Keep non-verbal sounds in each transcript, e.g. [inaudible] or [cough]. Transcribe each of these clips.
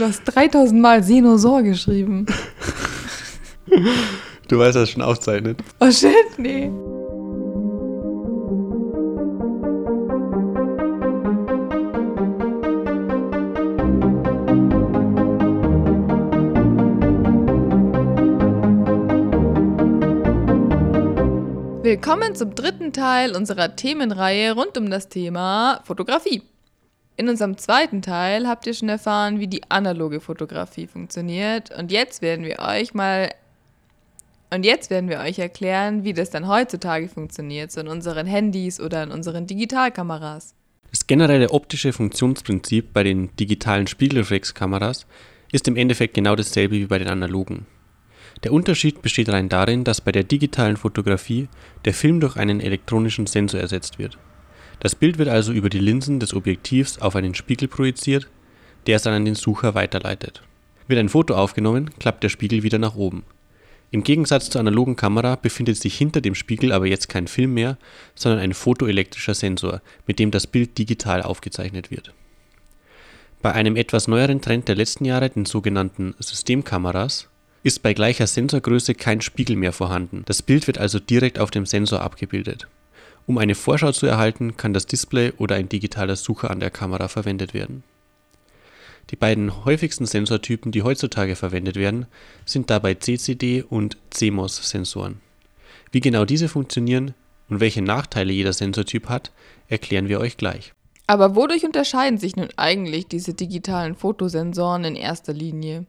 Du hast 3000 Mal Sinosor geschrieben. [laughs] Du weißt, das schon aufzeichnet. Oh shit, nee. Willkommen zum dritten Teil unserer Themenreihe rund um das Thema Fotografie. In unserem zweiten Teil habt ihr schon erfahren, wie die analoge Fotografie funktioniert und jetzt werden wir euch mal und jetzt werden wir euch erklären, wie das dann heutzutage funktioniert, so in unseren Handys oder in unseren Digitalkameras. Das generelle optische Funktionsprinzip bei den digitalen Spiegelreflexkameras ist im Endeffekt genau dasselbe wie bei den analogen. Der Unterschied besteht rein darin, dass bei der digitalen Fotografie der Film durch einen elektronischen Sensor ersetzt wird. Das Bild wird also über die Linsen des Objektivs auf einen Spiegel projiziert, der es dann an den Sucher weiterleitet. Wird ein Foto aufgenommen, klappt der Spiegel wieder nach oben. Im Gegensatz zur analogen Kamera befindet sich hinter dem Spiegel aber jetzt kein Film mehr, sondern ein photoelektrischer Sensor, mit dem das Bild digital aufgezeichnet wird. Bei einem etwas neueren Trend der letzten Jahre, den sogenannten Systemkameras, ist bei gleicher Sensorgröße kein Spiegel mehr vorhanden, das Bild wird also direkt auf dem Sensor abgebildet. Um eine Vorschau zu erhalten, kann das Display oder ein digitaler Sucher an der Kamera verwendet werden. Die beiden häufigsten Sensortypen, die heutzutage verwendet werden, sind dabei CCD und CMOS-Sensoren. Wie genau diese funktionieren und welche Nachteile jeder Sensortyp hat, erklären wir euch gleich. Aber wodurch unterscheiden sich nun eigentlich diese digitalen Fotosensoren in erster Linie?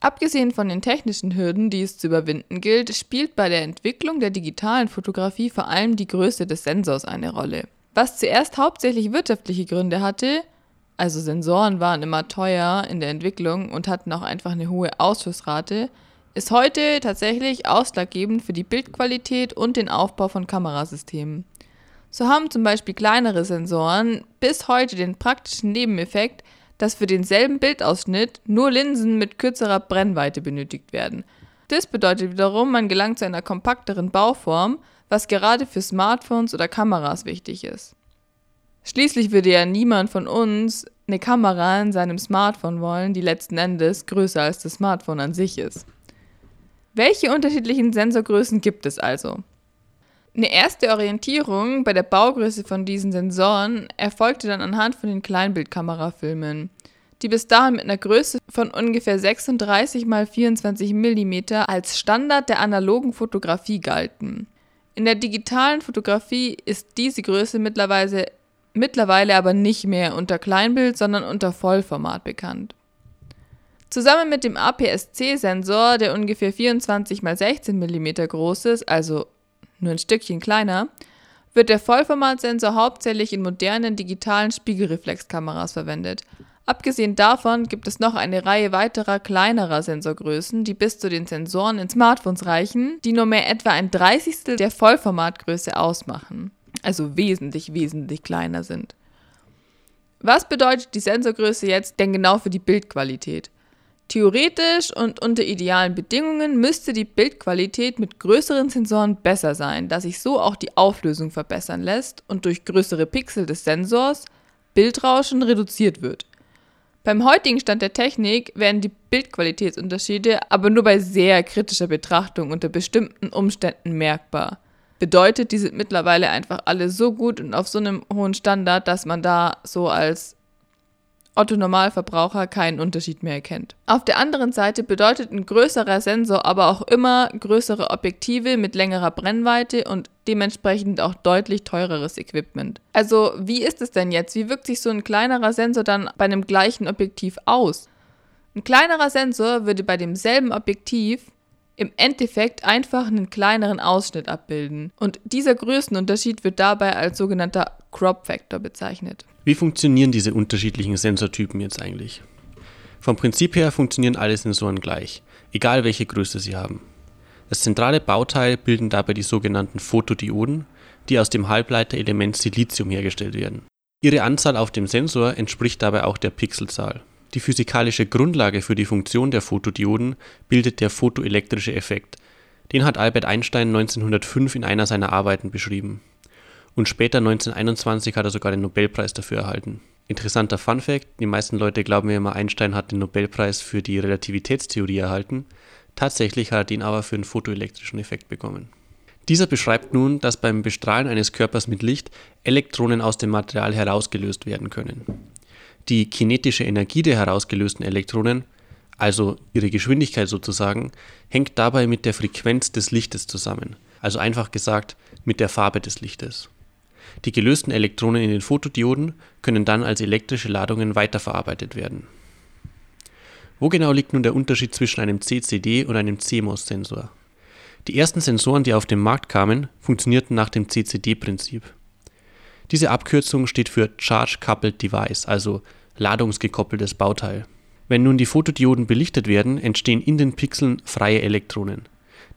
Abgesehen von den technischen Hürden, die es zu überwinden gilt, spielt bei der Entwicklung der digitalen Fotografie vor allem die Größe des Sensors eine Rolle. Was zuerst hauptsächlich wirtschaftliche Gründe hatte, also Sensoren waren immer teuer in der Entwicklung und hatten auch einfach eine hohe Ausschussrate, ist heute tatsächlich ausschlaggebend für die Bildqualität und den Aufbau von Kamerasystemen. So haben zum Beispiel kleinere Sensoren bis heute den praktischen Nebeneffekt, dass für denselben Bildausschnitt nur Linsen mit kürzerer Brennweite benötigt werden. Das bedeutet wiederum, man gelangt zu einer kompakteren Bauform, was gerade für Smartphones oder Kameras wichtig ist. Schließlich würde ja niemand von uns eine Kamera in seinem Smartphone wollen, die letzten Endes größer als das Smartphone an sich ist. Welche unterschiedlichen Sensorgrößen gibt es also? Eine erste Orientierung bei der Baugröße von diesen Sensoren erfolgte dann anhand von den Kleinbildkamerafilmen, die bis dahin mit einer Größe von ungefähr 36 x 24 mm als Standard der analogen Fotografie galten. In der digitalen Fotografie ist diese Größe mittlerweile, mittlerweile aber nicht mehr unter Kleinbild, sondern unter Vollformat bekannt. Zusammen mit dem APS-C-Sensor, der ungefähr 24 x 16 mm groß ist, also nur ein Stückchen kleiner, wird der Vollformatsensor hauptsächlich in modernen digitalen Spiegelreflexkameras verwendet. Abgesehen davon gibt es noch eine Reihe weiterer kleinerer Sensorgrößen, die bis zu den Sensoren in Smartphones reichen, die nur mehr etwa ein Dreißigstel der Vollformatgröße ausmachen, also wesentlich, wesentlich kleiner sind. Was bedeutet die Sensorgröße jetzt denn genau für die Bildqualität? Theoretisch und unter idealen Bedingungen müsste die Bildqualität mit größeren Sensoren besser sein, da sich so auch die Auflösung verbessern lässt und durch größere Pixel des Sensors Bildrauschen reduziert wird. Beim heutigen Stand der Technik werden die Bildqualitätsunterschiede aber nur bei sehr kritischer Betrachtung unter bestimmten Umständen merkbar. Bedeutet, die sind mittlerweile einfach alle so gut und auf so einem hohen Standard, dass man da so als Otto Normalverbraucher keinen Unterschied mehr erkennt. Auf der anderen Seite bedeutet ein größerer Sensor aber auch immer größere Objektive mit längerer Brennweite und dementsprechend auch deutlich teureres Equipment. Also wie ist es denn jetzt? Wie wirkt sich so ein kleinerer Sensor dann bei einem gleichen Objektiv aus? Ein kleinerer Sensor würde bei demselben Objektiv im Endeffekt einfach einen kleineren Ausschnitt abbilden. Und dieser Größenunterschied wird dabei als sogenannter Crop Factor bezeichnet. Wie funktionieren diese unterschiedlichen Sensortypen jetzt eigentlich? Vom Prinzip her funktionieren alle Sensoren gleich, egal welche Größe sie haben. Das zentrale Bauteil bilden dabei die sogenannten Photodioden, die aus dem Halbleiterelement Silizium hergestellt werden. Ihre Anzahl auf dem Sensor entspricht dabei auch der Pixelzahl. Die physikalische Grundlage für die Funktion der Photodioden bildet der photoelektrische Effekt. Den hat Albert Einstein 1905 in einer seiner Arbeiten beschrieben. Und später 1921 hat er sogar den Nobelpreis dafür erhalten. Interessanter Fun Fact: Die meisten Leute glauben ja immer, Einstein hat den Nobelpreis für die Relativitätstheorie erhalten. Tatsächlich hat er den aber für einen photoelektrischen Effekt bekommen. Dieser beschreibt nun, dass beim Bestrahlen eines Körpers mit Licht Elektronen aus dem Material herausgelöst werden können. Die kinetische Energie der herausgelösten Elektronen, also ihre Geschwindigkeit sozusagen, hängt dabei mit der Frequenz des Lichtes zusammen, also einfach gesagt mit der Farbe des Lichtes. Die gelösten Elektronen in den Photodioden können dann als elektrische Ladungen weiterverarbeitet werden. Wo genau liegt nun der Unterschied zwischen einem CCD und einem CMOS-Sensor? Die ersten Sensoren, die auf den Markt kamen, funktionierten nach dem CCD-Prinzip. Diese Abkürzung steht für Charge Coupled Device, also ladungsgekoppeltes Bauteil. Wenn nun die Photodioden belichtet werden, entstehen in den Pixeln freie Elektronen,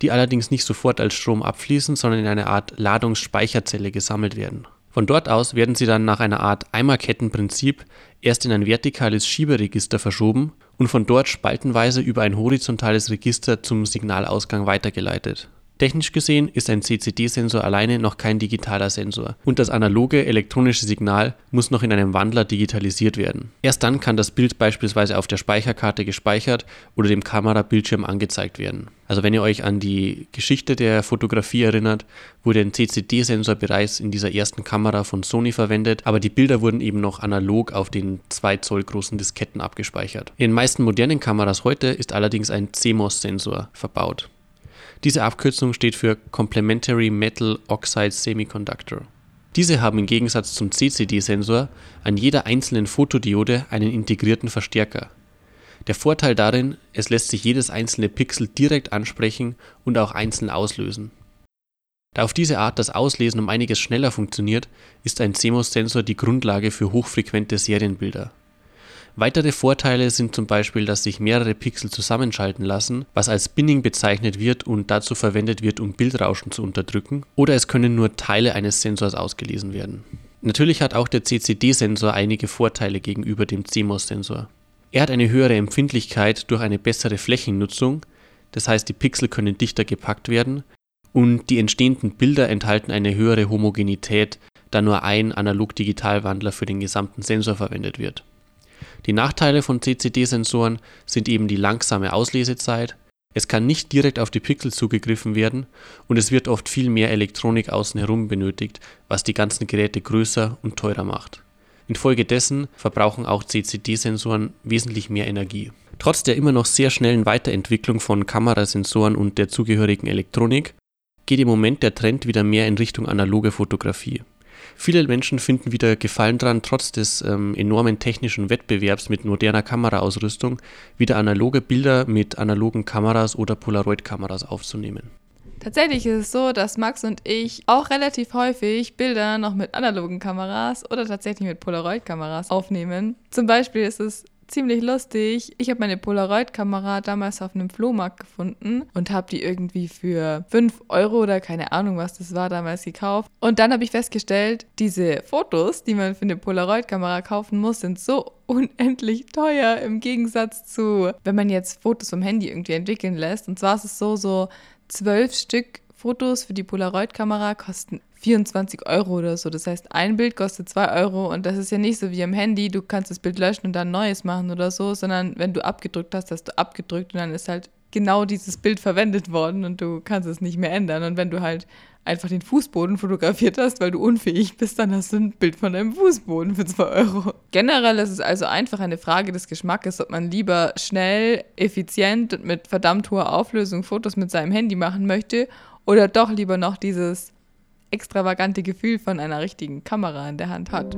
die allerdings nicht sofort als Strom abfließen, sondern in eine Art Ladungsspeicherzelle gesammelt werden. Von dort aus werden sie dann nach einer Art Eimerkettenprinzip erst in ein vertikales Schieberegister verschoben und von dort spaltenweise über ein horizontales Register zum Signalausgang weitergeleitet Technisch gesehen ist ein CCD-Sensor alleine noch kein digitaler Sensor und das analoge elektronische Signal muss noch in einem Wandler digitalisiert werden. Erst dann kann das Bild beispielsweise auf der Speicherkarte gespeichert oder dem Kamerabildschirm angezeigt werden. Also wenn ihr euch an die Geschichte der Fotografie erinnert, wurde ein CCD-Sensor bereits in dieser ersten Kamera von Sony verwendet, aber die Bilder wurden eben noch analog auf den 2 Zoll großen Disketten abgespeichert. In den meisten modernen Kameras heute ist allerdings ein CMOS-Sensor verbaut. Diese Abkürzung steht für Complementary Metal Oxide Semiconductor. Diese haben im Gegensatz zum CCD-Sensor an jeder einzelnen Fotodiode einen integrierten Verstärker. Der Vorteil darin, es lässt sich jedes einzelne Pixel direkt ansprechen und auch einzeln auslösen. Da auf diese Art das Auslesen um einiges schneller funktioniert, ist ein CMOS-Sensor die Grundlage für hochfrequente Serienbilder Weitere Vorteile sind zum Beispiel, dass sich mehrere Pixel zusammenschalten lassen, was als Binning bezeichnet wird und dazu verwendet wird, um Bildrauschen zu unterdrücken, oder es können nur Teile eines Sensors ausgelesen werden. Natürlich hat auch der CCD-Sensor einige Vorteile gegenüber dem CMOS-Sensor. Er hat eine höhere Empfindlichkeit durch eine bessere Flächennutzung, das heißt die Pixel können dichter gepackt werden und die entstehenden Bilder enthalten eine höhere Homogenität, da nur ein Analog-Digital-Wandler für den gesamten Sensor verwendet wird. Die Nachteile von CCD-Sensoren sind eben die langsame Auslesezeit, es kann nicht direkt auf die Pixel zugegriffen werden und es wird oft viel mehr Elektronik außen herum benötigt, was die ganzen Geräte größer und teurer macht. Infolgedessen verbrauchen auch CCD-Sensoren wesentlich mehr Energie. Trotz der immer noch sehr schnellen Weiterentwicklung von Kamerasensoren und der zugehörigen Elektronik geht im Moment der Trend wieder mehr in Richtung analoge Fotografie. Viele Menschen finden wieder Gefallen daran, trotz des ähm, enormen technischen Wettbewerbs mit moderner Kameraausrüstung wieder analoge Bilder mit analogen Kameras oder Polaroid-Kameras aufzunehmen. Tatsächlich ist es so, dass Max und ich auch relativ häufig Bilder noch mit analogen Kameras oder tatsächlich mit Polaroid-Kameras aufnehmen. Zum Beispiel ist es ziemlich lustig. Ich habe meine Polaroid-Kamera damals auf einem Flohmarkt gefunden und habe die irgendwie für 5 Euro oder keine Ahnung, was das war, damals gekauft. Und dann habe ich festgestellt, diese Fotos, die man für eine Polaroid-Kamera kaufen muss, sind so unendlich teuer im Gegensatz zu, wenn man jetzt Fotos vom Handy irgendwie entwickeln lässt. Und zwar ist es so, so zwölf Stück Fotos für die Polaroid-Kamera kosten 24 Euro oder so. Das heißt, ein Bild kostet 2 Euro und das ist ja nicht so wie am Handy, du kannst das Bild löschen und dann neues machen oder so, sondern wenn du abgedrückt hast, hast du abgedrückt und dann ist halt genau dieses Bild verwendet worden und du kannst es nicht mehr ändern. Und wenn du halt einfach den Fußboden fotografiert hast, weil du unfähig bist, dann hast du ein Bild von deinem Fußboden für 2 Euro. Generell ist es also einfach eine Frage des Geschmackes, ob man lieber schnell, effizient und mit verdammt hoher Auflösung Fotos mit seinem Handy machen möchte oder doch lieber noch dieses extravagante Gefühl von einer richtigen Kamera in der Hand hat.